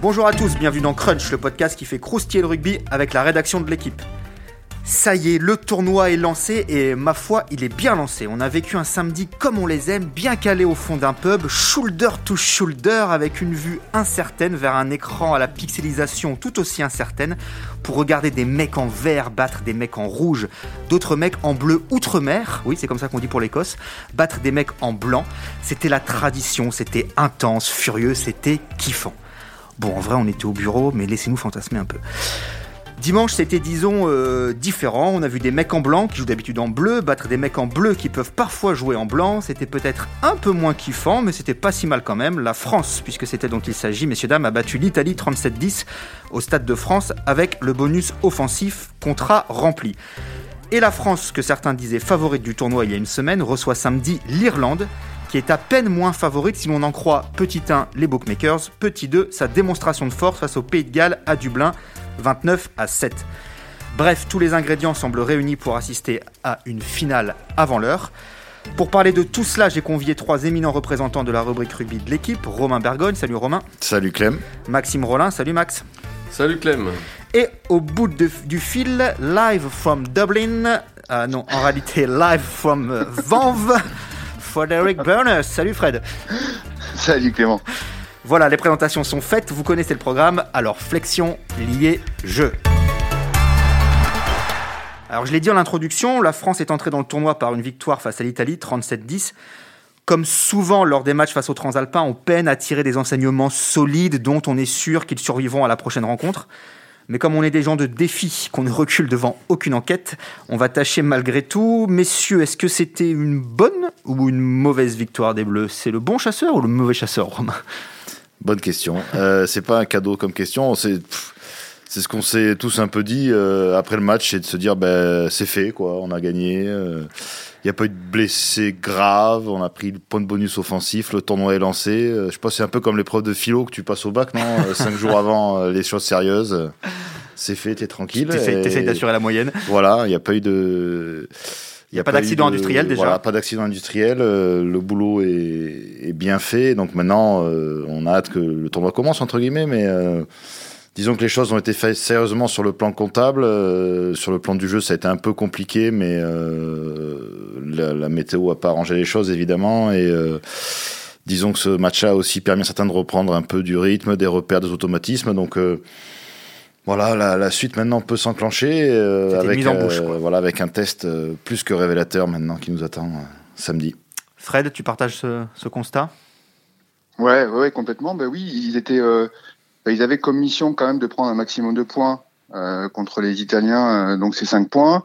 Bonjour à tous, bienvenue dans Crunch, le podcast qui fait croustiller le rugby avec la rédaction de l'équipe. Ça y est, le tournoi est lancé et ma foi, il est bien lancé. On a vécu un samedi comme on les aime, bien calé au fond d'un pub, shoulder to shoulder, avec une vue incertaine vers un écran à la pixelisation tout aussi incertaine, pour regarder des mecs en vert battre des mecs en rouge, d'autres mecs en bleu outre-mer, oui c'est comme ça qu'on dit pour l'Écosse, battre des mecs en blanc. C'était la tradition, c'était intense, furieux, c'était kiffant. Bon, en vrai, on était au bureau, mais laissez-nous fantasmer un peu. Dimanche, c'était disons euh, différent. On a vu des mecs en blanc qui jouent d'habitude en bleu, battre des mecs en bleu qui peuvent parfois jouer en blanc. C'était peut-être un peu moins kiffant, mais c'était pas si mal quand même. La France, puisque c'était dont il s'agit, messieurs dames, a battu l'Italie 37-10 au Stade de France avec le bonus offensif contrat rempli. Et la France, que certains disaient favorite du tournoi il y a une semaine, reçoit samedi l'Irlande, qui est à peine moins favorite si l'on en croit petit 1 les bookmakers, petit 2 sa démonstration de force face au Pays de Galles à Dublin 29 à 7. Bref, tous les ingrédients semblent réunis pour assister à une finale avant l'heure. Pour parler de tout cela, j'ai convié trois éminents représentants de la rubrique rugby de l'équipe. Romain Bergogne, salut Romain. Salut Clem. Maxime Rollin, salut Max. Salut Clem. Et au bout de- du fil, live from Dublin, euh, non, en réalité live from euh, Vanves, Frederick Burners. Salut Fred. Salut Clément. Voilà, les présentations sont faites, vous connaissez le programme, alors flexion, lié, jeu. Alors je l'ai dit en introduction, la France est entrée dans le tournoi par une victoire face à l'Italie, 37-10. Comme souvent lors des matchs face aux Transalpins, on peine à tirer des enseignements solides dont on est sûr qu'ils survivront à la prochaine rencontre. Mais comme on est des gens de défi, qu'on ne recule devant aucune enquête, on va tâcher malgré tout. Messieurs, est-ce que c'était une bonne ou une mauvaise victoire des Bleus? C'est le bon chasseur ou le mauvais chasseur, Romain? Bonne question. Euh, c'est pas un cadeau comme question. C'est ce qu'on s'est tous un peu dit euh, après le match, c'est de se dire ben c'est fait quoi, on a gagné. Il n'y a pas eu de blessés graves, on a pris le point de bonus offensif, le tournoi est lancé. Euh, je pas, c'est un peu comme l'épreuve de philo que tu passes au bac, non? Euh, Cinq jours avant, euh, les choses sérieuses. euh, C'est fait, t'es tranquille. T'essayes d'assurer la moyenne. Voilà, il n'y a pas eu de. Il Y a pas d'accident industriel, déjà. Voilà, pas d'accident industriel. euh, le boulot est, est bien fait. Donc maintenant, euh, on a hâte que le tournoi commence, entre guillemets. Mais euh, disons que les choses ont été faites sérieusement sur le plan comptable. euh, sur le plan du jeu, ça a été un peu compliqué. Mais euh, la, la météo a pas arrangé les choses, évidemment. Et. euh, Disons que ce match-là a aussi permis à certains de reprendre un peu du rythme, des repères, des automatismes. Donc, euh, voilà, la, la suite maintenant peut s'enclencher euh, avec, mise en bouche, euh, voilà, avec un test euh, plus que révélateur maintenant qui nous attend euh, samedi. Fred, tu partages ce, ce constat? Ouais, ouais, ouais, complètement. Ben oui, ils étaient, euh, ben, ils avaient comme mission quand même de prendre un maximum de points euh, contre les Italiens, euh, donc c'est 5 points.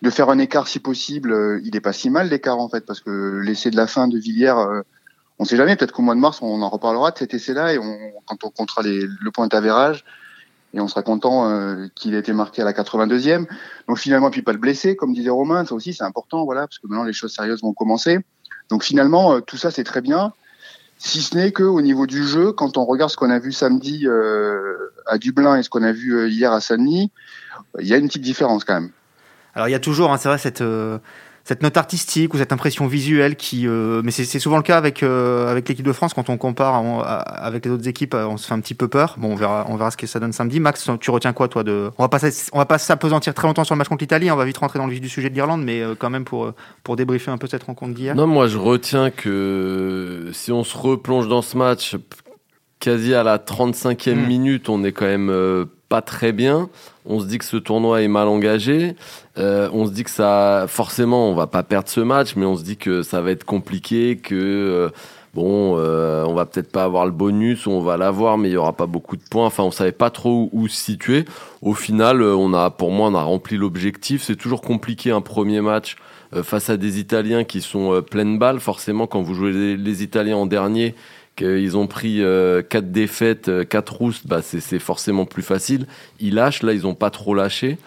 De faire un écart si possible, euh, il est pas si mal l'écart en fait, parce que l'essai de la fin de Villiers, on sait jamais, peut-être qu'au mois de mars on en reparlera de cet essai-là et quand on comptera le point d'avérage et on sera content qu'il ait été marqué à la 82e. Donc finalement, puis pas le blessé, comme disait Romain, ça aussi c'est important, voilà, parce que maintenant les choses sérieuses vont commencer. Donc finalement, tout ça c'est très bien. Si ce n'est qu'au niveau du jeu, quand on regarde ce qu'on a vu samedi euh, à Dublin et ce qu'on a vu euh, hier à Saint-Denis, il y a une petite différence quand même. Alors il y a toujours, hein, c'est vrai, cette, euh, cette note artistique ou cette impression visuelle qui... euh, mais c'est souvent le cas avec, euh, avec l'équipe de France, quand on compare on- à- avec les autres équipes, on se fait un petit peu peur. Bon, on verra, on verra ce que ça donne samedi. Max, tu retiens quoi toi de... On va pas, on va pas s'apesantir très longtemps sur le match contre l'Italie, on va vite rentrer dans le vif du sujet de l'Irlande, mais euh, quand même pour, euh, pour débriefer un peu cette rencontre d'hier. Non, moi je retiens que si on se replonge dans ce match, quasi à la 35e Mm. minute, on est quand même euh, très bien. On se dit que ce tournoi est mal engagé. Euh, on se dit que ça, forcément, on va pas perdre ce match, mais on se dit que ça va être compliqué, que euh, bon, euh, on va peut-être pas avoir le bonus, on va l'avoir, mais il y aura pas beaucoup de points. Enfin, on savait pas trop où, se situer. Au final, on a, pour moi, on a rempli l'objectif. C'est toujours compliqué un premier match face à des Italiens qui sont pleines balles. Forcément, quand vous jouez les Italiens en dernier, qu'ils ont pris euh, quatre défaites, euh, quatre roustes, bah c'est forcément plus facile. Ils lâchent, là ils ont pas trop lâché.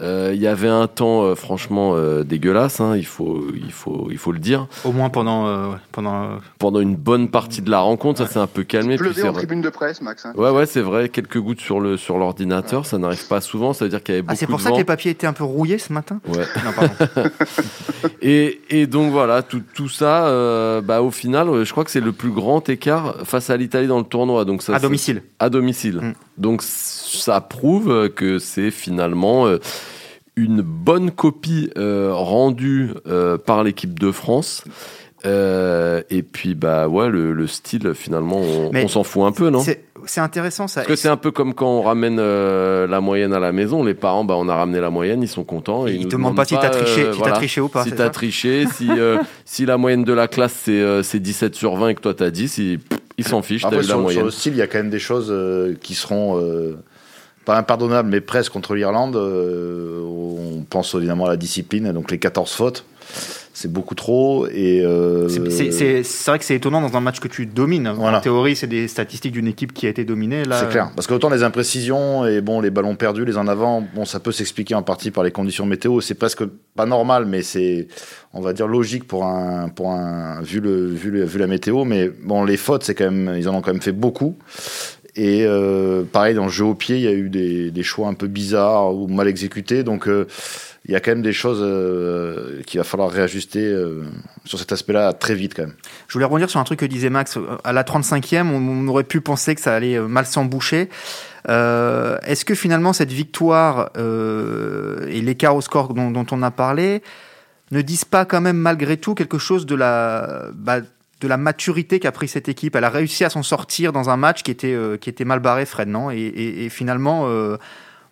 Euh, Il y avait un temps euh, franchement euh, dégueulasse, hein, il, faut, il, faut, il faut le dire. Au moins pendant. euh, pendant euh, Pendant une bonne partie de la rencontre, ça s'est un peu calmé. Pleuvait c'est en vrai- tribune de presse, Max. hein. Ouais, ouais, c'est vrai, quelques gouttes sur le sur l'ordinateur, ça n'arrive pas souvent, ça veut dire qu'il y avait beaucoup Ah, c'est pour de ça que les papiers étaient un peu rouillés ce matin? Ouais. Non, pardon. Et, et donc voilà, tout, tout ça, euh, bah, au final, je crois que c'est le plus grand écart face à l'Italie dans le tournoi. Donc ça, à c'est- domicile. à domicile. Mm. Donc ça prouve que c'est finalement euh, une bonne copie euh, rendue euh, par l'équipe de France. Euh, et puis bah ouais, le, le style finalement, on, s'en fout un peu, non? C'est intéressant ça. Parce que c'est un peu comme quand on ramène la moyenne à la maison. Les parents, bah on a ramené la moyenne, ils sont contents. Et Ils nous te demandent pas si t'as triché, si voilà. t'as triché ou pas. si t'as triché, si, si la moyenne de la classe c'est euh, c'est 17 sur 20 et que toi t'as 10, ils ils s'en fichent, t'as Après, eu la sur, sur moyenne. le style, il y a quand même des choses euh, qui seront euh, pas impardonnables, mais presque contre l'Irlande. Euh, on pense évidemment à la discipline, donc les 14 fautes. C'est beaucoup trop. Et, euh, C'est- vrai que c'est étonnant dans un match que tu domines. Voilà. En théorie, c'est des statistiques d'une équipe qui a été dominée. Là, C'est clair. Parce que autant les imprécisions et bon, les ballons perdus, les en avant, bon, ça peut s'expliquer en partie par les conditions météo. C'est presque pas normal, mais c'est, on va dire, logique pour un, pour un, vu le, vu le, vu la météo. Mais bon, les fautes, c'est quand même, ils en ont quand même fait beaucoup. Et euh, pareil, dans le jeu au pied, il y a eu des, des choix un peu bizarres ou mal exécutés. Donc, euh, il y a quand même des choses euh, qu'il va falloir réajuster euh, sur cet aspect-là très vite quand même. Je voulais rebondir sur un truc que disait Max. À la 35e, on, aurait pu penser que ça allait euh, mal s'emboucher. Euh, Est-ce que finalement cette victoire et l'écart au score dont, dont on a parlé ne disent pas quand même malgré tout quelque chose de la, bah, de la maturité qu'a pris cette équipe. Elle a réussi à s'en sortir dans un match qui était, euh, qui était mal barré, Fred, non? Et, finalement, euh,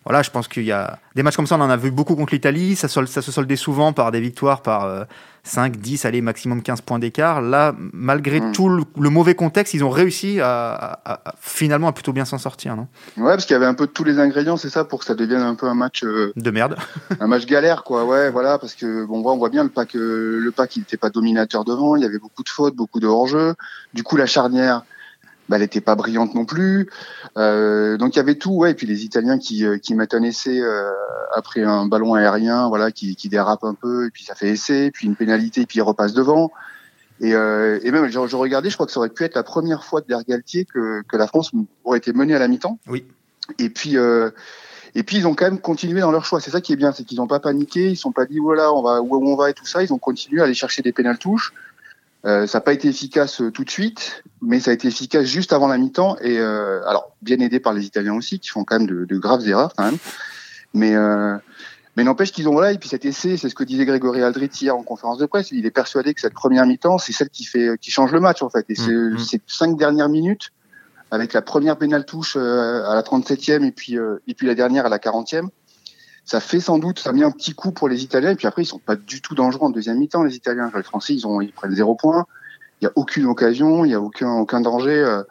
voilà, je pense qu'il y a des matchs comme ça, on en a vu beaucoup contre l'Italie. Ça, sol- ça se soldait souvent par des victoires par euh, 5, 10, allez, maximum 15 points d'écart. Là, malgré Mm. tout le, le mauvais contexte, ils ont réussi à, à- à- finalement à plutôt bien s'en sortir, non? Ouais, parce qu'il y avait un peu de tous les ingrédients, c'est ça, pour que ça devienne un peu un match, euh, De merde. un match galère, quoi. Ouais, voilà, parce que bon, on voit, on voit bien le pack, euh, le pack, il n'était pas dominateur devant. Il y avait beaucoup de fautes, beaucoup de hors-jeu. Du coup, la charnière, bah, elle n'était pas brillante non plus. Euh, donc il y avait tout, ouais. Et puis les Italiens qui, euh, qui mettent un essai euh, après un ballon aérien, voilà, qui, qui dérape un peu, et puis ça fait essai, puis une pénalité, puis il repasse devant. Et, euh, et même, je, je regardais, je crois que ça aurait pu être la première fois de Galtier que, que la France aurait été menée à la mi-temps. Oui. Et puis, euh, et puis ils ont quand même continué dans leur choix. C'est ça qui est bien, c'est qu'ils n'ont pas paniqué, ils ne sont pas dit voilà, on va où on va et tout ça. Ils ont continué à aller chercher des pénales touches. Euh, ça n'a pas été efficace euh, tout de suite, mais ça a été efficace juste avant la mi-temps. Et euh, alors, bien aidé par les Italiens aussi, qui font quand même de, de graves erreurs quand même. Mais euh, mais n'empêche qu'ils ont voilà. Et puis cet essai, c'est ce que disait Grégory Aldrit hier en conférence de presse. Il est persuadé que cette première mi-temps, c'est celle qui fait qui change le match en fait. Et c'est Mhm. ces cinq dernières minutes avec la première pénale touche euh, à la 37e et puis euh, et puis la dernière à la 40e. Ça fait sans doute, ça mis un petit coup pour les Italiens. Et puis après, ils sont pas du tout dangereux en deuxième mi-temps, les Italiens. Les Français, ils ont, ils prennent zéro point. Il y a aucune occasion, il y a aucun, aucun danger. euh.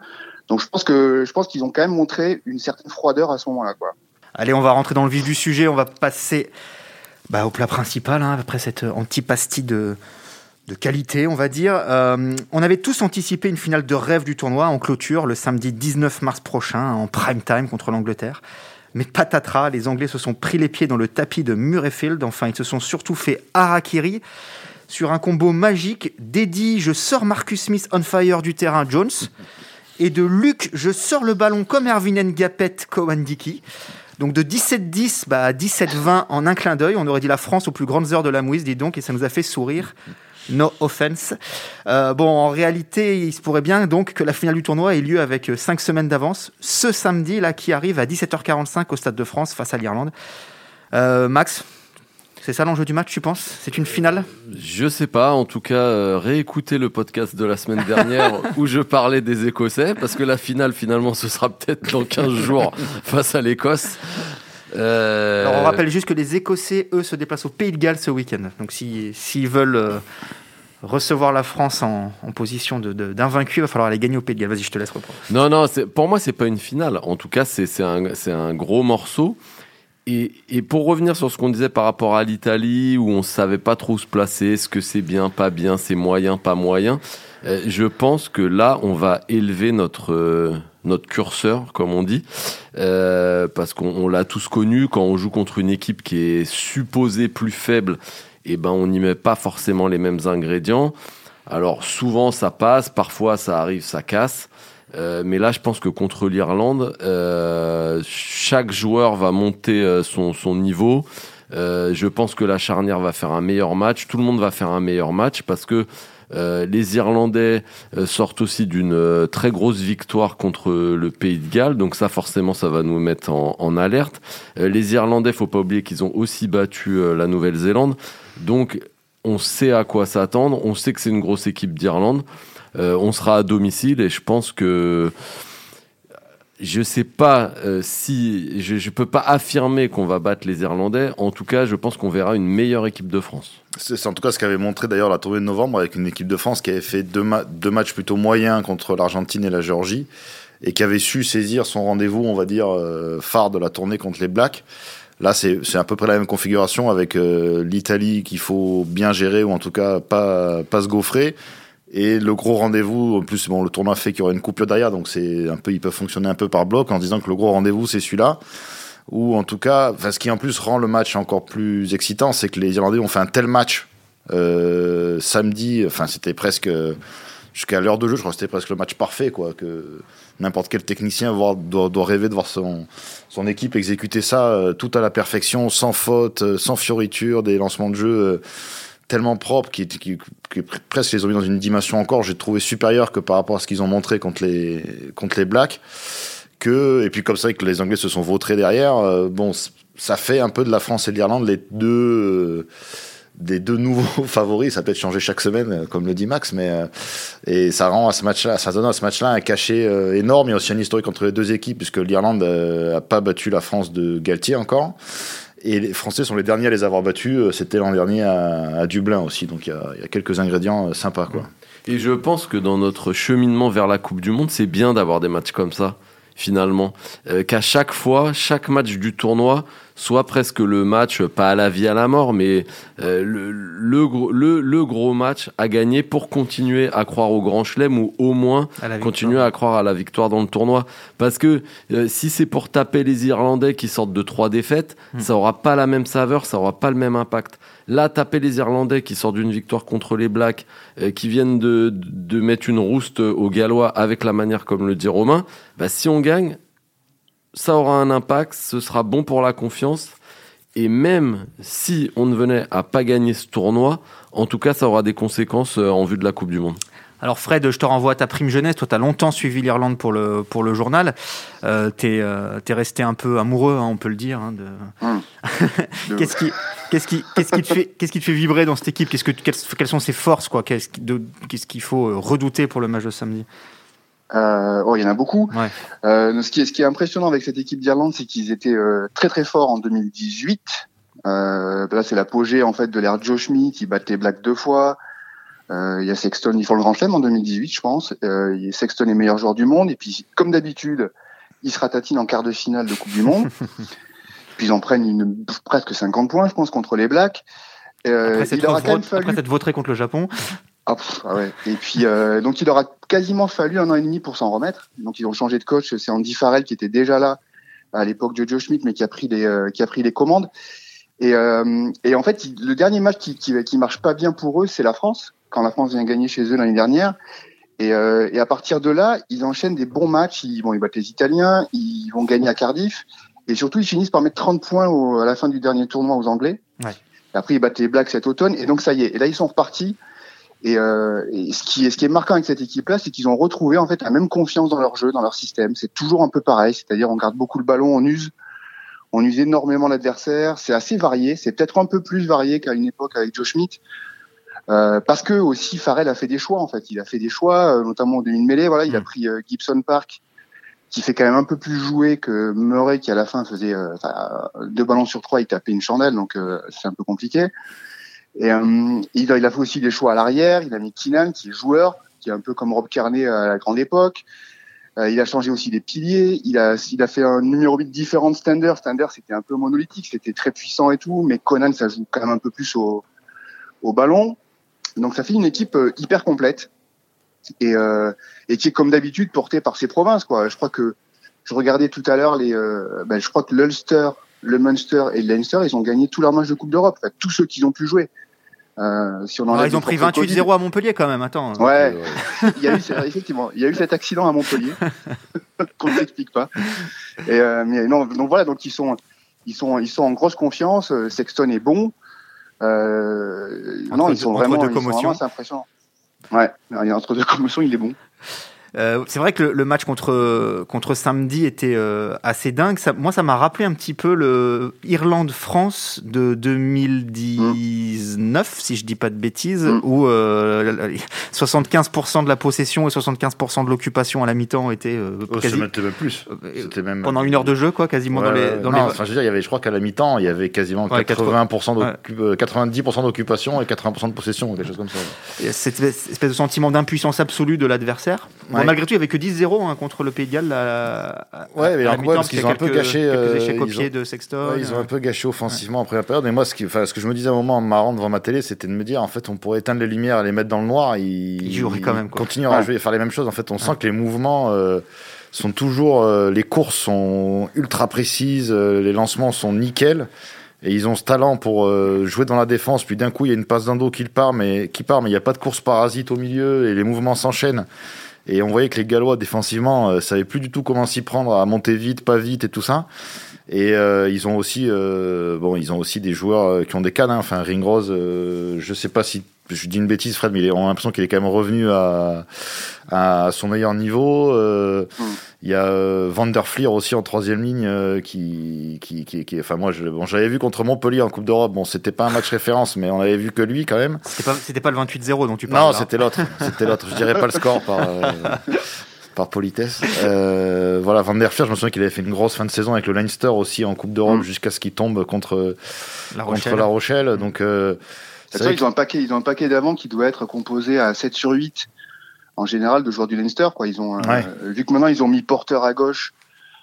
Donc je pense que, je pense qu'ils ont quand même montré une certaine froideur à ce moment-là. Allez, on va rentrer dans le vif du sujet. On va passer bah, au plat principal, hein, après cette antipastie de, de qualité, on va dire. Euh, on avait tous anticipé une finale de rêve du tournoi en clôture le samedi 19 mars prochain, en prime time contre l'Angleterre. Mais patatras, les Anglais se sont pris les pieds dans le tapis de Murrayfield. Enfin, ils se sont surtout fait harakiri sur un combo magique d'Eddie, je sors Marcus Smith on fire du terrain Jones, et de Luc, je sors le ballon comme Erwin Ngapet Kowandiki. Donc de 17-10 bah, à 17-20 en un clin d'œil, on aurait dit la France aux plus grandes heures de la mouise, dis donc, et ça nous a fait sourire. No offense. Euh, bon, en réalité, il se pourrait bien donc que la finale du tournoi ait lieu avec 5 semaines d'avance, ce samedi là qui arrive à 17h45 au Stade de France face à l'Irlande. Euh, Max, c'est ça l'enjeu du match, tu penses? C'est une finale? Je sais pas, en tout cas, euh, réécoutez le podcast de la semaine dernière où je parlais des Écossais, parce que la finale, finalement, ce sera peut-être dans 15 jours face à l'Écosse. Euh, Alors on rappelle juste que les Écossais, eux, se déplacent au Pays de Galles ce week-end. Donc si- s'ils veulent euh, recevoir la France en, en position de- de- d'invaincu, il va falloir aller gagner au Pays de Galles. Vas-y, je te laisse reprendre. Non, non, c'est- pour moi, c'est pas une finale. En tout cas, c'est c'est un, c'est un gros morceau. Et, et pour revenir sur ce qu'on disait par rapport à l'Italie, où on savait pas trop où se placer, est-ce que c'est bien, pas bien, c'est moyen, pas moyen, euh, je pense que là, on va élever notre, euh, notre curseur, comme on dit, euh, parce qu'on l'a tous connu quand on joue contre une équipe qui est supposée plus faible. Eh ben, on n'y met pas forcément les mêmes ingrédients. Alors souvent ça passe, parfois ça arrive, ça casse. Euh, mais là, je pense que contre l'Irlande, euh, chaque joueur va monter son, niveau. Je pense que la charnière va faire un meilleur match. Tout le monde va faire un meilleur match parce que euh, les Irlandais euh, sortent aussi d'une euh, très grosse victoire contre le Pays de Galles, donc ça forcément ça va nous mettre en, alerte. les Irlandais, faut pas oublier qu'ils ont aussi battu la Nouvelle-Zélande, donc on sait à quoi s'attendre, on sait que c'est une grosse équipe d'Irlande. on sera à domicile et je pense que je sais pas euh, si je, je peux pas affirmer qu'on va battre les Irlandais. En tout cas, je pense qu'on verra une meilleure équipe de France. C'est en tout cas ce qu'avait montré d'ailleurs la tournée de novembre avec une équipe de France qui avait fait deux, deux matchs plutôt moyens contre l'Argentine et la Géorgie et qui avait su saisir son rendez-vous, on va dire, euh, phare de la tournée contre les Blacks. Là, c'est à peu près la même configuration avec euh, l'Italie qu'il faut bien gérer ou en tout cas pas, pas se gaufrer et le gros rendez-vous, en plus, bon, le tournoi fait qu'il y aura une coupure derrière, donc c'est un peu, ils peuvent fonctionner un peu par bloc en disant que le gros rendez-vous c'est celui-là. Ou en tout cas, ce qui en plus rend le match encore plus excitant, c'est que les Irlandais ont fait un tel match euh, samedi. Enfin, c'était presque jusqu'à l'heure de jeu, je crois que c'était presque le match parfait, quoi. Que n'importe quel technicien doit, doit, rêver de voir son, son équipe exécuter ça euh, tout à la perfection, sans faute, euh, sans fioriture, des lancements de jeu. Euh, tellement propre, qui, qui, qui, presque les ont mis dans une dimension encore, j'ai trouvé supérieure que par rapport à ce qu'ils ont montré contre les, contre les Blacks. Que, et puis comme ça, que les Anglais se sont vautrés derrière, euh, bon, ça fait un peu de la France et de l'Irlande les deux, euh, des deux nouveaux favoris. Ça peut être changé chaque semaine, euh, comme le dit Max, mais et ça rend à ce match-là, ça donne à ce match-là un cachet énorme. Il y a aussi un historique entre les deux équipes, puisque l'Irlande a pas battu la France de Galtier encore. Et les Français sont les derniers à les avoir battus. Euh, c'était l'an dernier à, Dublin aussi. Donc il y, a quelques ingrédients euh, sympas. Quoi. Et je pense que dans notre cheminement vers la Coupe du Monde, c'est bien d'avoir des matchs comme ça, finalement. Euh, qu'à chaque fois, chaque match du tournoi soit presque le match, pas à la vie, à la mort, mais euh, le, le, le, gros match à gagner pour continuer à croire au Grand Chelem ou au moins continuer à croire à la victoire dans le tournoi. Parce que euh, si c'est pour taper les Irlandais qui sortent de trois défaites, hmm. ça aura pas la même saveur, ça aura pas le même impact. Là, taper les Irlandais qui sortent d'une victoire contre les Blacks, euh, qui viennent de, de mettre une rouste aux Gallois avec la manière comme le dit Romain, bah, si on gagne, ça aura un impact, ce sera bon pour la confiance. Et même si on ne venait à pas gagner ce tournoi, en tout cas, ça aura des conséquences euh, en vue de la Coupe du Monde. Alors Fred, je te renvoie à ta prime jeunesse. Toi, tu as longtemps suivi l'Irlande pour le, pour le journal. Euh, tu es, euh, resté un peu amoureux, hein, on peut le dire. Hein, de... Hum. qu'est-ce qui, qu'est-ce qui, qu'est-ce qui, te fait, qu'est-ce qui te fait vibrer dans cette équipe? Qu'est-ce que, quelles, sont ses forces quoi? Qu'est-ce, qu'est-ce qu'il faut redouter pour le match de samedi? Euh, oh, il y en a beaucoup. Euh, ce, qui est, ce qui est impressionnant avec cette équipe d'Irlande, c'est qu'ils étaient euh, très très forts en 2018. Euh, là, c'est l'apogée en fait de l'ère Joe Schmidt. Ils battent les Blacks deux fois. Euh, il y a Sexton, ils font le Grand Chelem en 2018, je pense. Euh, Sexton est meilleur joueur du monde. Et puis, comme d'habitude, ils se ratatinent en quart de finale de Coupe du Monde. puis ils en prennent une, presque 50 points, je pense, contre les Blacks. Euh, après, cette voté contre le Japon. Ah, ah, ouais. Et puis euh, donc il aura quasiment fallu un an et demi pour s'en remettre. Donc ils ont changé de coach. C'est Andy Farrell qui était déjà là à l'époque de Joe Schmidt, mais qui a pris les euh, qui a pris les commandes. Et, euh, et en fait, le dernier match qui, qui, qui marche pas bien pour eux, c'est la France. Quand la France vient gagner chez eux l'année dernière. Et, euh, et, à partir de là, ils enchaînent des bons matchs. Ils vont ils battent les Italiens, ils vont gagner à Cardiff. Et surtout, ils finissent par mettre 30 points au, à la fin du dernier tournoi aux Anglais. Ouais. Après, ils battent les Blacks cet automne. Et donc, ça y est. Et là, ils sont repartis. Et, euh, et, ce qui est ce qui est marquant avec cette équipe-là, c'est qu'ils ont retrouvé en fait la même confiance dans leur jeu, dans leur système. C'est toujours un peu pareil, c'est-à-dire on garde beaucoup le ballon, on use, on use énormément l'adversaire. C'est assez varié, c'est peut-être un peu plus varié qu'à une époque avec Joe Schmidt, euh, parce que aussi Farrell a fait des choix en fait. Il a fait des choix, euh, notamment au demi mêlée. Voilà, il a mm. pris euh, Gibson Park, qui fait quand même un peu plus joué que Murray, qui à la fin faisait euh, deux ballons sur trois, il tapait une chandelle, donc c'est un peu compliqué. Et euh, il, a, il, a, fait aussi des choix à l'arrière. Il a mis Keenan, qui est joueur, qui est un peu comme Rob Kearney à la grande époque. Euh, il a changé aussi des piliers. Il a, il a fait un numéro 8 différent de Stander. Stander, c'était un peu monolithique, c'était très puissant et tout, mais Conan, ça joue quand même un peu plus au, au ballon. Donc ça fait une équipe euh, hyper complète. et, euh, et qui est comme d'habitude porté par ses provinces. Quoi. Je crois que je regardais tout à l'heure les, euh, ben, je crois que l'Ulster, le Munster et le Leinster, ils ont gagné tous leurs matchs de Coupe d'Europe, enfin, tous ceux qu'ils ont pu jouer. Euh, si on Ah, ils ont pris contre 28-0 à Montpellier quand même, attends. Ouais, il y a eu effectivement, il y a eu cet accident à Montpellier qu'on ne s'explique pas. Et euh, mais non, donc voilà, donc ils sont, ils sont, ils sont en grosse confiance. euh, Sexton est bon. Euh, Entre non, ils sont vraiment, deux ils sont vraiment, c'est impressionnant. Ouais, entre deux commotions, il est bon. Euh, c'est vrai que le, le match contre, contre samedi était euh, assez dingue. Ça, moi, ça m'a rappelé un petit peu le Irlande-France de 2019, si je dis pas de bêtises, Mm. où euh, la- la- 75% de la possession et 75% de l'occupation à la mi-temps étaient euh, Oh, quasi- c'était même plus. même pendant une heure de jeu, quoi, quasiment dans Ouais, les. ouais. Dans non, les... enfin, je veux dire, il y avait, je crois qu'à la mi-temps, il y avait quasiment Ouais, 80% d'occu- euh, 90% d'occupation et 80% de possession, quelque chose comme ça. Cette espèce espèce de sentiment d'impuissance absolue de l'adversaire. Bon, Ouais. malgré tout, il n'y avait que 10-0 hein, contre le Pays de Galles. à- à- Ouais, mais à alors, ouais, parce qu'ils ont un peu gâché, euh, échecs ils ont- de Sexton. Ouais, ils ont un peu gâché offensivement après la période. Et moi, ce, qui, enfin, ce que je me disais à un moment en marrant devant ma télé, c'était de me dire, en fait, on pourrait éteindre les lumières et les mettre dans le noir. Ils, Ils joueraient quand même, quoi. continueraient à jouer et faire les mêmes choses. En fait, on sent que les mouvements euh, sont toujours, euh, les courses sont ultra précises, euh, les lancements sont nickel. Et ils ont ce talent pour euh, jouer dans la défense. Puis d'un coup, il y a une passe d'un dos qui part, mais qui part, mais il n'y a pas de course parasite au milieu et les mouvements s'enchaînent. Et on voyait que les Gallois défensivement euh, savaient plus du tout comment s'y prendre, à monter vite, pas vite et tout ça. Et euh, ils ont aussi, euh, bon, ils ont aussi des joueurs qui ont des cannes. hein. Enfin, Ringrose, euh, je sais pas si je dis une bêtise, Fred, mais on a l'impression qu'il est quand même revenu à, à son meilleur niveau. Euh, Mm. Il y a euh, Van der Fleer aussi en troisième ligne euh, qui, qui, qui, qui- enfin moi, je, bon, j'avais vu contre Montpellier en Coupe d'Europe. Bon, c'était pas un match référence, mais on avait vu que lui quand même. C'était pas, c'était pas le 28-0 dont tu parles. Non, là. c'était l'autre. C'était l'autre. Je dirais pas le score par, euh, par politesse. Euh, voilà, Van der Fleer, je me souviens qu'il avait fait une grosse fin de saison avec le Leinster aussi en Coupe d'Europe Mm. jusqu'à ce qu'il tombe contre, La contre Rochelle. La Rochelle. Donc, euh, Ça, vrai ils ont un paquet, ils ont un paquet d'avant qui doit être composé à 7 sur 8 en général de joueurs du Leinster. Quoi. Ils ont, euh, vu que maintenant ils ont mis Porter à gauche,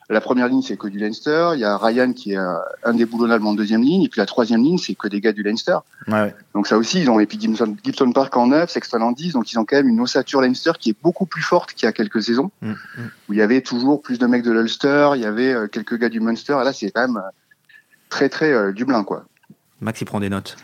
la première ligne c'est que du Leinster. Il y a Ryan qui est euh, un des boulonnables en deuxième ligne, et puis la troisième ligne c'est que des gars du Leinster. ouais. Donc ça aussi, ils ont et puis Gibson, Gibson Park en 9, Sexton en 10, donc ils ont quand même une ossature Leinster qui est beaucoup plus forte qu'il y a quelques saisons, Mm, mm. où il y avait toujours plus de mecs de l'Ulster, il y avait euh, quelques gars du Munster, et là c'est quand même euh, très très euh, Dublin quoi. Max, il prend des notes.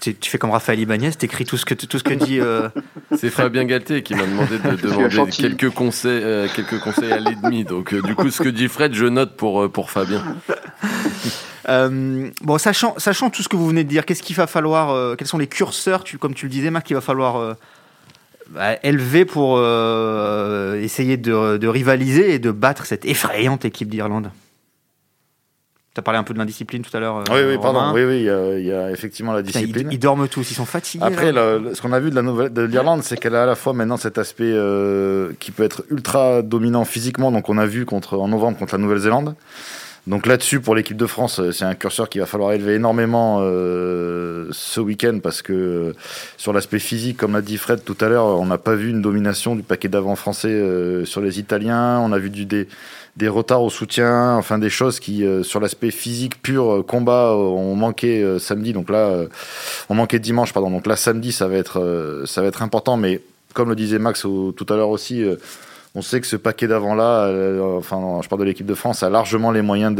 Tu, tu fais comme Raphaël Ibanez, t'écris tout ce que, tout ce que dit. euh, C'est Fabien Galtier qui m'a demandé de demander quelques conseils, euh, quelques conseils à l'ennemi. Donc, euh, du coup, ce que dit Fred, je note pour, euh, pour Fabien. Euh, bon, sachant, sachant tout ce que vous venez de dire, qu'est-ce qu'il va falloir, euh, quels sont les curseurs, tu, comme tu le disais, Marc, qu'il va falloir euh, bah, élever pour euh, essayer de, de rivaliser et de battre cette effrayante équipe d'Irlande? Tu as parlé un peu de l'indiscipline tout à l'heure. euh, Oui, oui, Romain. pardon. Oui, oui, il y a, il y a effectivement la Putain, discipline. ils, ils dorment tous, ils sont fatigués. Après, là. le- le- ce qu'on a vu de la nouvelle de l'Irlande, c'est qu'elle a à la fois maintenant cet aspect euh, qui peut être ultra dominant physiquement. Donc, on a vu contre en novembre contre la Nouvelle-Zélande. Donc là-dessus, pour l'équipe de France, euh, c'est un curseur qu'il va falloir élever énormément euh, ce week-end parce que euh, sur l'aspect physique, comme l'a dit Fred tout à l'heure, on n'a pas vu une domination du paquet d'avant français euh, sur les Italiens. On a vu du, des, des retards au soutien, enfin des choses qui, euh, sur l'aspect physique pur, euh, combat, euh, ont manqué samedi. Donc là, on manquait dimanche, pardon. Donc là, samedi, ça va être, ça va être important. Mais comme le disait Max tout à l'heure aussi, on sait que ce paquet d'avant-là, euh, enfin, je parle de l'équipe de France, a largement les moyens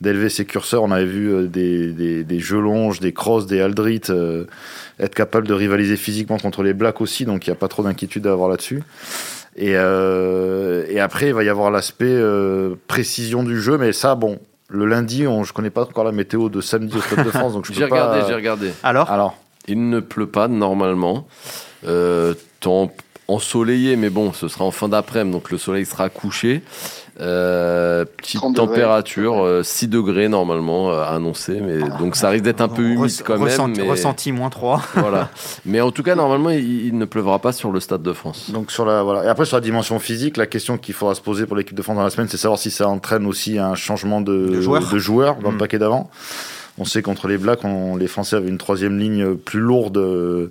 d'élever ses curseurs. On avait vu des, des, des jeux longes, des crosses, des Aldrit euh, être capable de rivaliser physiquement contre les Blacks aussi. Donc il n'y a pas trop d'inquiétude à avoir là-dessus. Et, euh, et après, il va y avoir l'aspect euh, précision du jeu. Mais ça, bon, le lundi, on, je connais pas encore la météo de samedi au Stade de France. Donc je J'ai peux pas... regardé, j'ai regardé. Alors? Alors, Il ne pleut pas normalement. Euh, temps ensoleillé, mais bon, ce sera en fin d'après-midi, donc le soleil sera couché. Euh, petite 30 degrés. température, euh, 6 degrés normalement euh, annoncé, mais donc ça risque d'être un peu humide quand même. ressenti, mais, ressenti moins 3. voilà. mais en tout cas, normalement, il, il ne pleuvra pas sur le Stade de France. Donc sur la voilà. Et après sur la dimension physique, la question qu'il faudra se poser pour l'équipe de France dans la semaine, c'est savoir si ça entraîne aussi un changement de, De joueurs. dans le Mm. paquet d'avant. On sait contre les Blacks, on- les Français avaient une troisième ligne plus lourde, euh,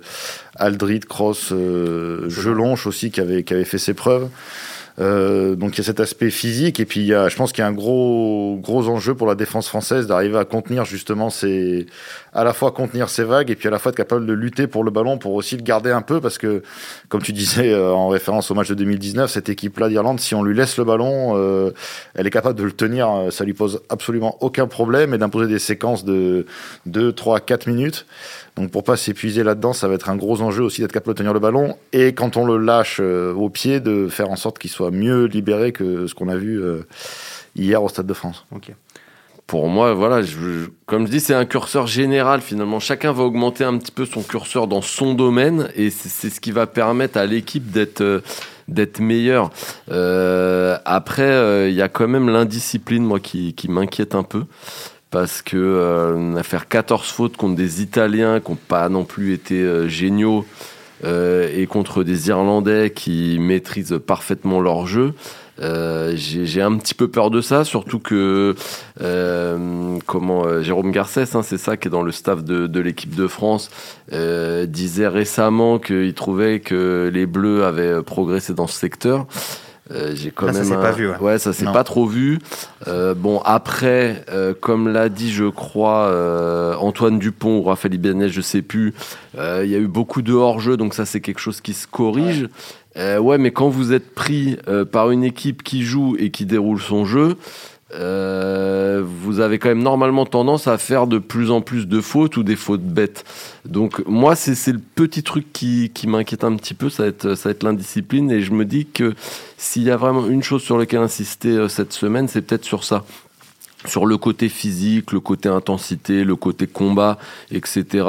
Aldrit, Cross, euh, Jelonche aussi qui avait qui avait fait ses preuves. Euh, donc il y a cet aspect physique et puis il y a, je pense qu'il y a un gros gros enjeu pour la défense française d'arriver à contenir justement ces à la fois contenir ces vagues et puis à la fois être capable de lutter pour le ballon pour aussi le garder un peu parce que comme tu disais euh, en référence au match de 2019 cette équipe là d'Irlande si on lui laisse le ballon euh, elle est capable de le tenir ça lui pose absolument aucun problème et d'imposer des séquences de 2 3 4 minutes. Donc pour pas s'épuiser là-dedans, ça va être un gros enjeu aussi d'être capable de tenir le ballon et quand on le lâche au pied, de faire en sorte qu'il soit mieux libéré que ce qu'on a vu euh, hier au Stade de France. Ok. Pour moi, voilà, je, comme je dis, c'est un curseur général finalement. Chacun va augmenter un petit peu son curseur dans son domaine et c'est ce qui va permettre à l'équipe d'être euh, d'être meilleure. Euh, après, il y a quand même l'indiscipline, moi, qui, qui m'inquiète un peu parce que euh, a faire 14 fautes contre des Italiens qui n'ont pas non plus été euh, géniaux euh, et contre des Irlandais qui maîtrisent parfaitement leur jeu. Euh, j'ai un petit peu peur de ça, surtout que comment Jérôme Garcès, hein, c'est ça qui est dans le staff de, de l'équipe de France, disait récemment qu'il trouvait que les Bleus avaient progressé dans ce secteur. Euh, j'ai quand même. Ça s'est pas vu. Ouais, ça s'est pas trop vu. Euh, bon, après, euh, comme l'a dit, je crois, euh, Antoine Dupont ou Raphaël Ibanez, je sais plus, il y a eu beaucoup de hors-jeu, donc ça, c'est quelque chose qui se corrige. Ouais. ouais, mais quand vous êtes pris par une équipe qui joue et qui déroule son jeu, euh, vous avez quand même normalement tendance à faire de plus en plus de fautes ou des fautes bêtes. Donc moi, c'est le petit truc qui, qui m'inquiète un petit peu, ça va être, l'indiscipline. Et je me dis que s'il y a vraiment une chose sur laquelle insister euh, cette semaine, c'est peut-être sur ça sur le côté physique, le côté intensité, le côté combat, etc.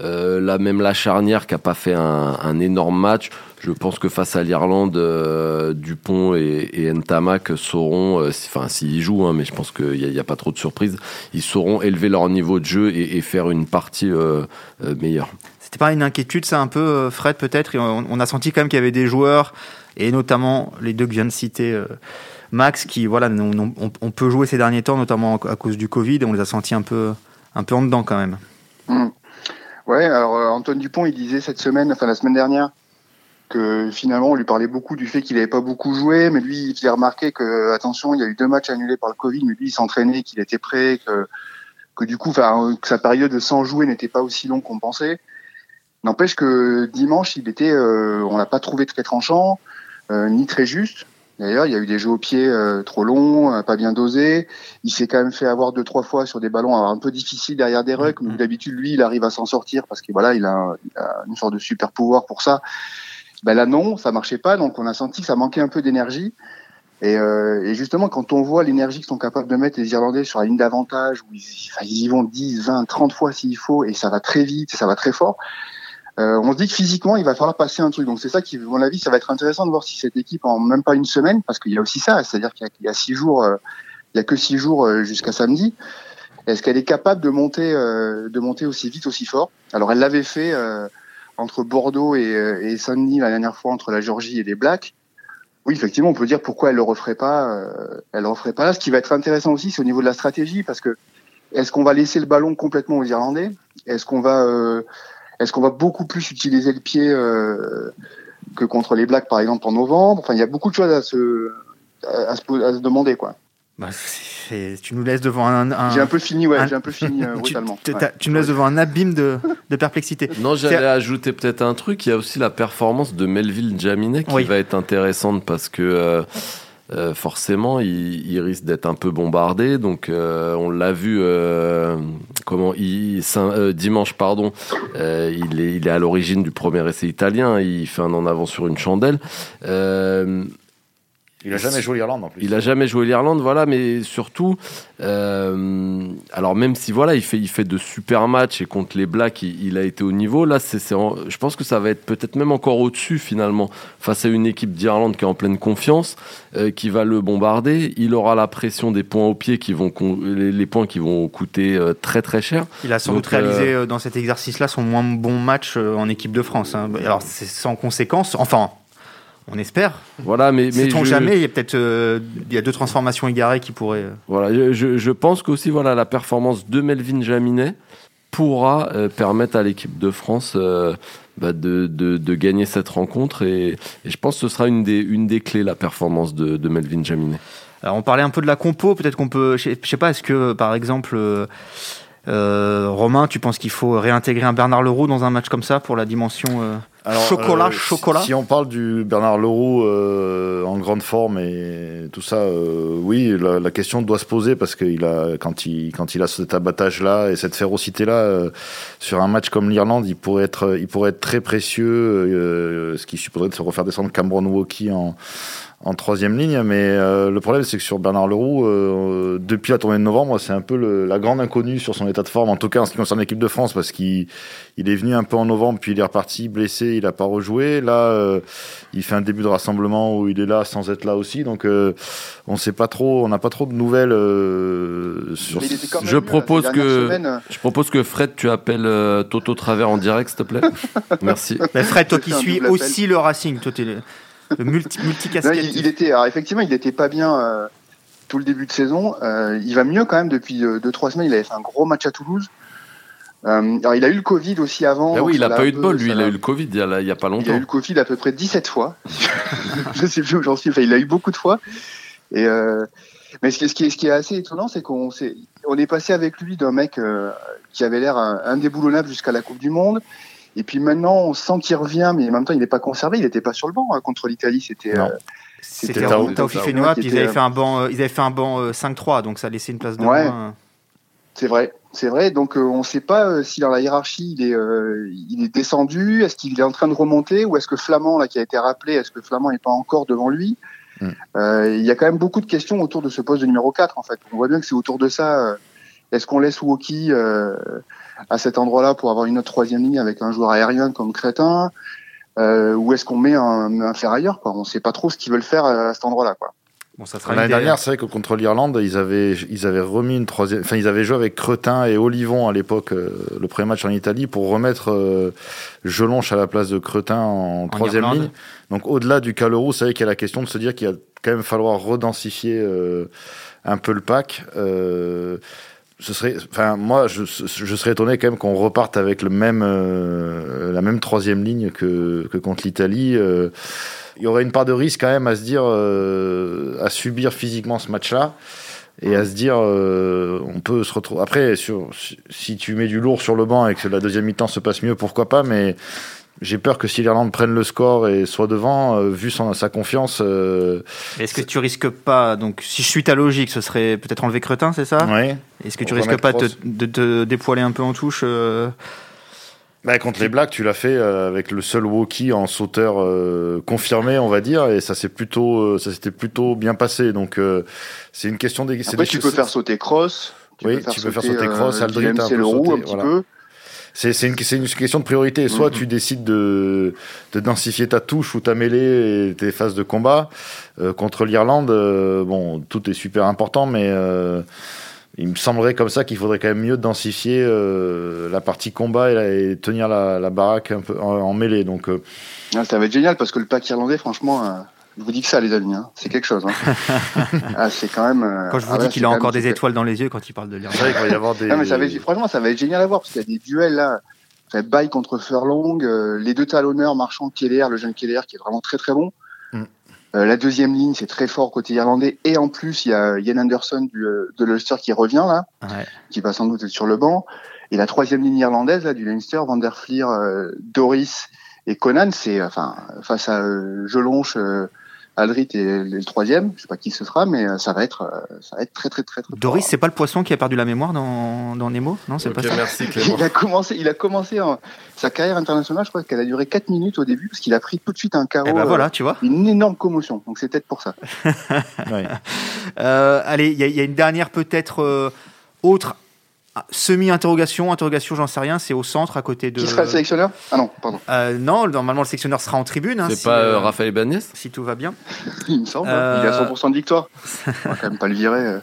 Euh, là même la charnière qui a pas fait un énorme match, je pense que face à l'Irlande, euh, Dupont et, et, Ntamak sauront, euh, enfin s'ils jouent, hein, mais je pense qu'il n'y a, a, pas trop de surprises, ils sauront élever leur niveau de jeu et, et faire une partie euh, euh meilleure. C'était pas une inquiétude, ça un peu, euh, Fred peut-être? On, on, a senti quand même qu'il y avait des joueurs, et notamment les deux que je viens de citer. Max, qui voilà, on, on, on, peut jouer ces derniers temps, notamment à cause du Covid, on les a sentis un peu, un peu en dedans quand même. Mmh. Ouais, alors Antoine Dupont, il disait cette semaine, enfin la semaine dernière, que finalement on lui parlait beaucoup du fait qu'il n'avait pas beaucoup joué, mais lui il faisait remarquer que attention, il y a eu deux matchs annulés par le Covid, mais lui il s'entraînait, qu'il était prêt, que que du coup, enfin que sa période de sans jouer n'était pas aussi longue qu'on pensait. N'empêche que dimanche, il était, euh, on l'a pas trouvé très tranchant, euh, ni très juste. D'ailleurs, il y a eu des jeux au pied euh, trop longs, euh, pas bien dosés. Il s'est quand même fait avoir deux trois fois sur des ballons un peu difficiles derrière des rucks. Mais d'habitude, lui, il arrive à s'en sortir parce que voilà, il a, il a une sorte de super pouvoir pour ça. Ben là non, ça marchait pas, donc on a senti que ça manquait un peu d'énergie. Et, euh, et, justement, quand on voit l'énergie que sont capables de mettre les Irlandais sur la ligne d'avantage, où ils, y vont 10, 20, 30 fois s'il faut, et ça va très vite, ça va très fort, euh, on se dit que physiquement, il va falloir passer un truc. Donc c'est ça qui, à mon avis, ça va être intéressant de voir si cette équipe, en même pas une semaine, parce qu'il y a aussi ça, c'est-à-dire qu'il y, a six jours, euh, il y a que six jours euh, jusqu'à samedi, est-ce qu'elle est capable de monter, euh, de monter aussi vite, aussi fort? Alors elle l'avait fait entre Bordeaux et, et Saint-Denis la dernière fois entre la Géorgie et les Blacks. Oui, effectivement, on peut dire pourquoi elle le referait pas. Euh, elle le referait pas. Ce qui va être intéressant aussi, c'est au niveau de la stratégie, parce que est-ce qu'on va laisser le ballon complètement aux Irlandais? Est-ce qu'on va, euh, est-ce qu'on va beaucoup plus utiliser le pied euh, que contre les Blacks, par exemple, en novembre? Enfin, il y a beaucoup de choses à se, à se, à se demander, quoi. Bah, tu nous laisses devant un. un j'ai un peu fini, ouais, un, j'ai un peu fini euh, brutalement. Tu, ouais. tu, nous laisses devant un abîme de, de perplexité. Non, j'allais ajouter peut-être un truc. Il y a aussi la performance de Melville Jaminet qui oui. va être intéressante parce que. Euh, euh, forcément, il, il risque d'être un peu bombardé. Donc, euh, on l'a vu euh, comment il, euh, dimanche, pardon, euh, il est, il est à l'origine du premier essai italien. Il fait un en avant sur une chandelle. Il a jamais joué l'Irlande en plus. Il a jamais joué l'Irlande, voilà, mais surtout, euh, alors même si voilà, il fait, il fait de super matchs et contre les Blacks, il, il a été au niveau. Là, c'est, je pense que ça va être peut-être même encore au-dessus finalement face à une équipe d'Irlande qui est en pleine confiance, euh, qui va le bombarder. Il aura la pression des points au pied qui vont les, les points qui vont coûter euh, très très cher. Il a sans doute réalisé euh, dans cet exercice-là son moins bon match euh, en équipe de France. Hein. Alors c'est sans conséquence, enfin on espère. Voilà, mais, mais je... jamais. Il y a peut-être euh, il y a deux transformations égarées qui pourraient. Euh... Voilà, je, je pense qu'aussi voilà la performance de Melvin Jaminet pourra euh, permettre à l'équipe de France bah, de, de, gagner cette rencontre. Et, je pense que ce sera une des, une des clés, la performance de, de Melvin Jaminet. Alors on parlait un peu de la compo, peut-être qu'on peut, je sais pas, est-ce que par exemple Romain, tu penses qu'il faut réintégrer un Bernard Leroux dans un match comme ça pour la dimension euh, chocolat, euh, chocolat. si, on parle du Bernard Leroux en grande forme et tout ça, oui, la, question doit se poser parce qu'il a, quand il, quand il a cet abattage-là et cette férocité-là sur un match comme l'Irlande, il pourrait être, il pourrait être très précieux, ce qui supposerait de se refaire descendre Cameron Walkie en en troisième ligne. Mais euh, le problème, c'est que sur Bernard Leroux, euh, depuis la tournée de novembre, c'est un peu le, la grande inconnue sur son état de forme, en tout cas en ce qui concerne l'équipe de France, parce qu'il il est venu un peu en novembre, puis il est reparti blessé, il n'a pas rejoué. Là, euh, il fait un début de rassemblement où il est là sans être là aussi. Donc, on sait pas trop, on n'a pas trop de nouvelles sur. Je propose que je propose que Fred, tu appelles Toto Travers en direct, s'il te plaît. Merci. Mais Fred, toi qui suis aussi le Racing, toi es le multi, il, était, alors effectivement, il n'était pas bien euh, tout le début de saison. Euh, il va mieux quand même depuis 2-3 euh, semaines. Il avait fait un gros match à Toulouse. alors il a eu le Covid aussi avant. Ah oui, il n'a pas eu de bol, lui. Il a eu le Covid il n'y a, pas longtemps. Il a eu le Covid à peu près 17 fois. je sais plus où j'en suis. Enfin, il a eu beaucoup de fois. Et mais ce qui, est, ce qui est assez étonnant, c'est qu'on est, on est passé avec lui d'un mec qui avait l'air indéboulonnable jusqu'à la Coupe du Monde, et puis maintenant, on sent qu'il revient, mais en même temps, il n'est pas conservé. Il n'était pas sur le banc hein, contre l'Italie. C'était. Euh, c'était Fenoua, puis ils avaient fait un banc, euh, ils avaient fait un banc 5-3, euh, donc ça laissait une place de ouais. moins. C'est vrai, c'est vrai. Donc on ne sait pas si dans la hiérarchie il est, il est descendu, est-ce qu'il est en train de remonter, ou est-ce que Flamand là qui a été rappelé, est-ce que Flamand n'est pas encore devant lui? Mm. Il y a quand même beaucoup de questions autour de ce poste de numéro 4 en fait. On voit bien que c'est autour de ça. est-ce qu'on laisse Woki à cet endroit-là pour avoir une autre troisième ligne avec un joueur aérien comme Crétin euh, Ou est-ce qu'on met un, un ferrailleur quoi? On ne sait pas trop ce qu'ils veulent faire à cet endroit-là. quoi. Bon, L'année dernière, c'est vrai que contre l'Irlande, ils avaient, ils avaient remis une troisième, enfin, ils avaient joué avec Cretin et Olivon à l'époque, euh, le premier match en Italie, pour remettre euh, Gelonche à la place de Cretin en, troisième ligne. Donc, au-delà du Calorou, c'est vrai qu'il y a la question de se dire qu'il va quand même falloir redensifier euh, un peu le pack. Euh, ce serait, enfin, moi, je, je, serais étonné quand même qu'on reparte avec le même, euh, la même troisième ligne que, que contre l'Italie. Euh, il y aurait une part de risque quand même à se dire, euh, à subir physiquement ce match-là et à se dire, on peut se retrouver. Après, sur, si tu mets du lourd sur le banc et que la deuxième mi-temps se passe mieux, pourquoi pas, mais j'ai peur que si l'Irlande prenne le score et soit devant, euh, vu son, sa confiance. Euh, Est-ce que tu risques pas, donc si je suis ta logique, ce serait peut-être enlever Cretin, c'est ça? Oui. Est-ce que tu risques pas de te dépoiler un peu en touche euh? Bah, contre les Blacks, tu l'as fait avec le seul walkie en sauteur confirmé, on va dire, et ça s'est plutôt, ça s'était plutôt bien passé. Donc c'est une question des. Après, tu peux faire sauter Cross. oui, tu peux faire sauter Cross, Aldrit, un peu sauter, un petit peu c'est une, une, question de priorité. Soit tu décides de, de, densifier ta touche ou ta mêlée et tes phases de combat. Euh, contre l'Irlande, euh, bon, tout est super important, mais euh, il me semblerait comme ça qu'il faudrait quand même mieux densifier la partie combat et, tenir la, la, baraque un peu en, mêlée. Donc, ah, ça va être génial parce que le pack irlandais, franchement je vous dis que ça, les amis, hein. c'est quelque chose. Hein. ah, c'est quand même. Euh, quand je vous ah dis qu'il a encore des étoiles dans les yeux quand il parle de l'Irlande. Qu'il va y avoir des. Non, mais ça va être, franchement, ça va être génial à voir parce qu'il y a des duels là. Baye contre Furlong, euh, les deux talonneurs, Marchand, Keller, le jeune Keller qui est vraiment très très bon. Mm. Euh, la deuxième ligne, c'est très fort côté irlandais. Et en plus, il y a Ian Anderson du, de l'Ulster qui revient là, ouais. qui va sans doute être sur le banc. Et la troisième ligne irlandaise là, du Leinster, Van der Fleer, Doris et Conan, c'est enfin face à Jelonche, Aldrit est le troisième, je sais pas qui ce sera, mais euh, ça va être, euh, ça va être très très très très. Doris, c'est pas le poisson qui a perdu la mémoire dans, dans Nemo, non C'est pas ça. Merci Clément. Il a commencé, il a commencé sa carrière internationale, je crois qu'elle a duré 4 minutes au début parce qu'il a pris tout de suite un carreau. Eh ben voilà, tu vois. Une énorme commotion, donc c'est peut-être pour ça. euh, allez, il y, y, a une dernière peut-être euh, autre semi-interrogation, interrogation, j'en sais rien, c'est au centre à côté de. Qui sera le sélectionneur? Ah non, pardon. Euh, non, normalement le sélectionneur sera en tribune. Hein, c'est pas euh, Raphaël Ibanez? Si tout va bien. Il me semble, hein. il a 100% de victoire. On va quand même pas le virer.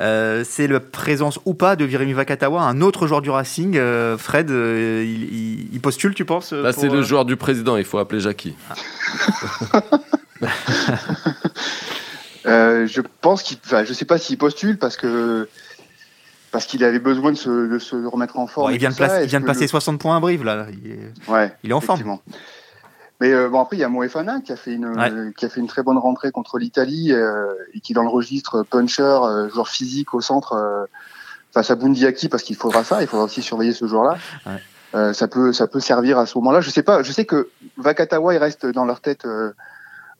Euh, c'est la présence ou pas de Virimi Vakatawa, un autre joueur du Racing. Fred, il, postule, tu penses Là, c'est le joueur du président, il faut appeler Jackie. je pense qu'il. Enfin, je sais pas s'il postule parce que parce qu'il avait besoin de se, de se, remettre en forme. il vient, de, il vient de passer 60 points à Brive, là. Il est, ouais, il est en forme. Mais euh, bon après il y a Moefana qui a fait une qui a fait une très bonne rentrée contre l'Italie euh, et qui dans le registre puncher euh, joueur physique au centre face à Bundiaki parce qu'il faudra ça il faudra aussi surveiller ce joueur là ça peut ça peut servir à ce moment-là je sais pas je sais que Vakatawa il reste dans leur tête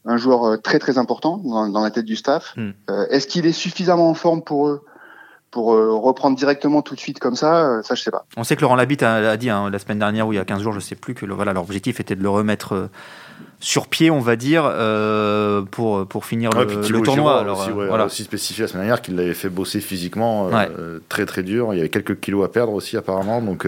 un joueur très très important dans, dans la tête du staff hmm. est-ce qu'il est suffisamment en forme pour eux? Pour euh, reprendre directement tout de suite comme ça, euh, ça je sais pas. On sait que Laurent Labitte a, dit hein, la semaine dernière ou il y a 15 jours, je sais plus, que le, voilà, leur objectif était de le remettre euh, sur pied, on va dire, pour, pour finir le, tournoi. Alors, aussi, voilà. aussi spécifié la semaine dernière qu'il l'avait fait bosser physiquement très très dur. Il y avait quelques kilos à perdre aussi apparemment, donc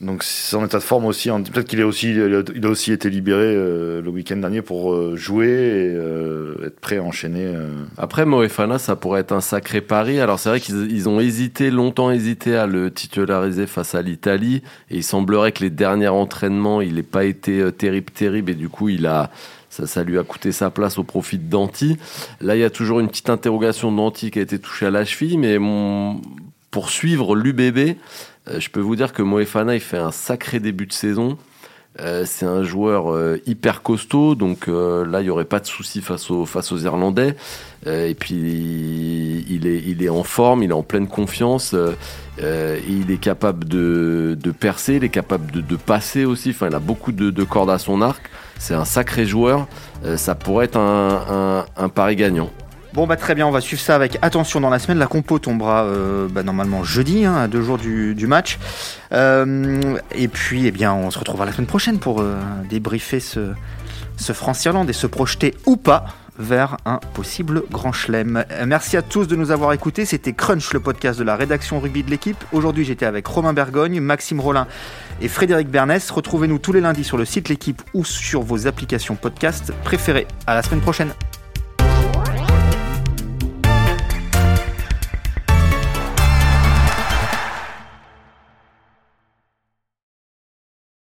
donc en état de forme aussi. Peut-être qu'il a aussi, a aussi été libéré euh, le week-end dernier pour euh, jouer et euh, être prêt à enchaîner. Après Moefana, ça pourrait être un sacré pari. Alors c'est vrai qu'ils ont hésité, longtemps hésité à le titulariser face à l'Italie. Et il semblerait que les derniers entraînements, il n'ait pas été terrible, terrible. Et du coup, il a, ça, ça, lui a coûté sa place au profit de Danti. Là, il y a toujours une petite interrogation de Danti qui a été touché à la cheville, mais mon... pour suivre l'UBB, je peux vous dire que Moefana, il fait un sacré début de saison. Euh, c'est un joueur euh, hyper costaud, donc là il y aurait pas de souci face aux Irlandais. et puis il est en forme, il est en pleine confiance, il est capable de, percer, il est capable de, passer aussi. Enfin, il a beaucoup de, de cordes à son arc. C'est un sacré joueur. ça pourrait être un pari gagnant. Bon bah très bien, on va suivre ça avec attention dans la semaine. La compo tombera euh, bah, normalement jeudi, hein, à deux jours du, match. Euh, et puis eh bien on se retrouvera la semaine prochaine pour euh, débriefer ce, ce France-Irlande et se projeter ou pas vers un possible grand chelem. Merci à tous de nous avoir écoutés. C'était Crunch, le podcast de la rédaction rugby de l'équipe. Aujourd'hui, j'étais avec Romain Bergogne, Maxime Rollin et Frédéric Bernès. Retrouvez-nous tous les lundis sur le site L'équipe ou sur vos applications podcast préférées. À la semaine prochaine.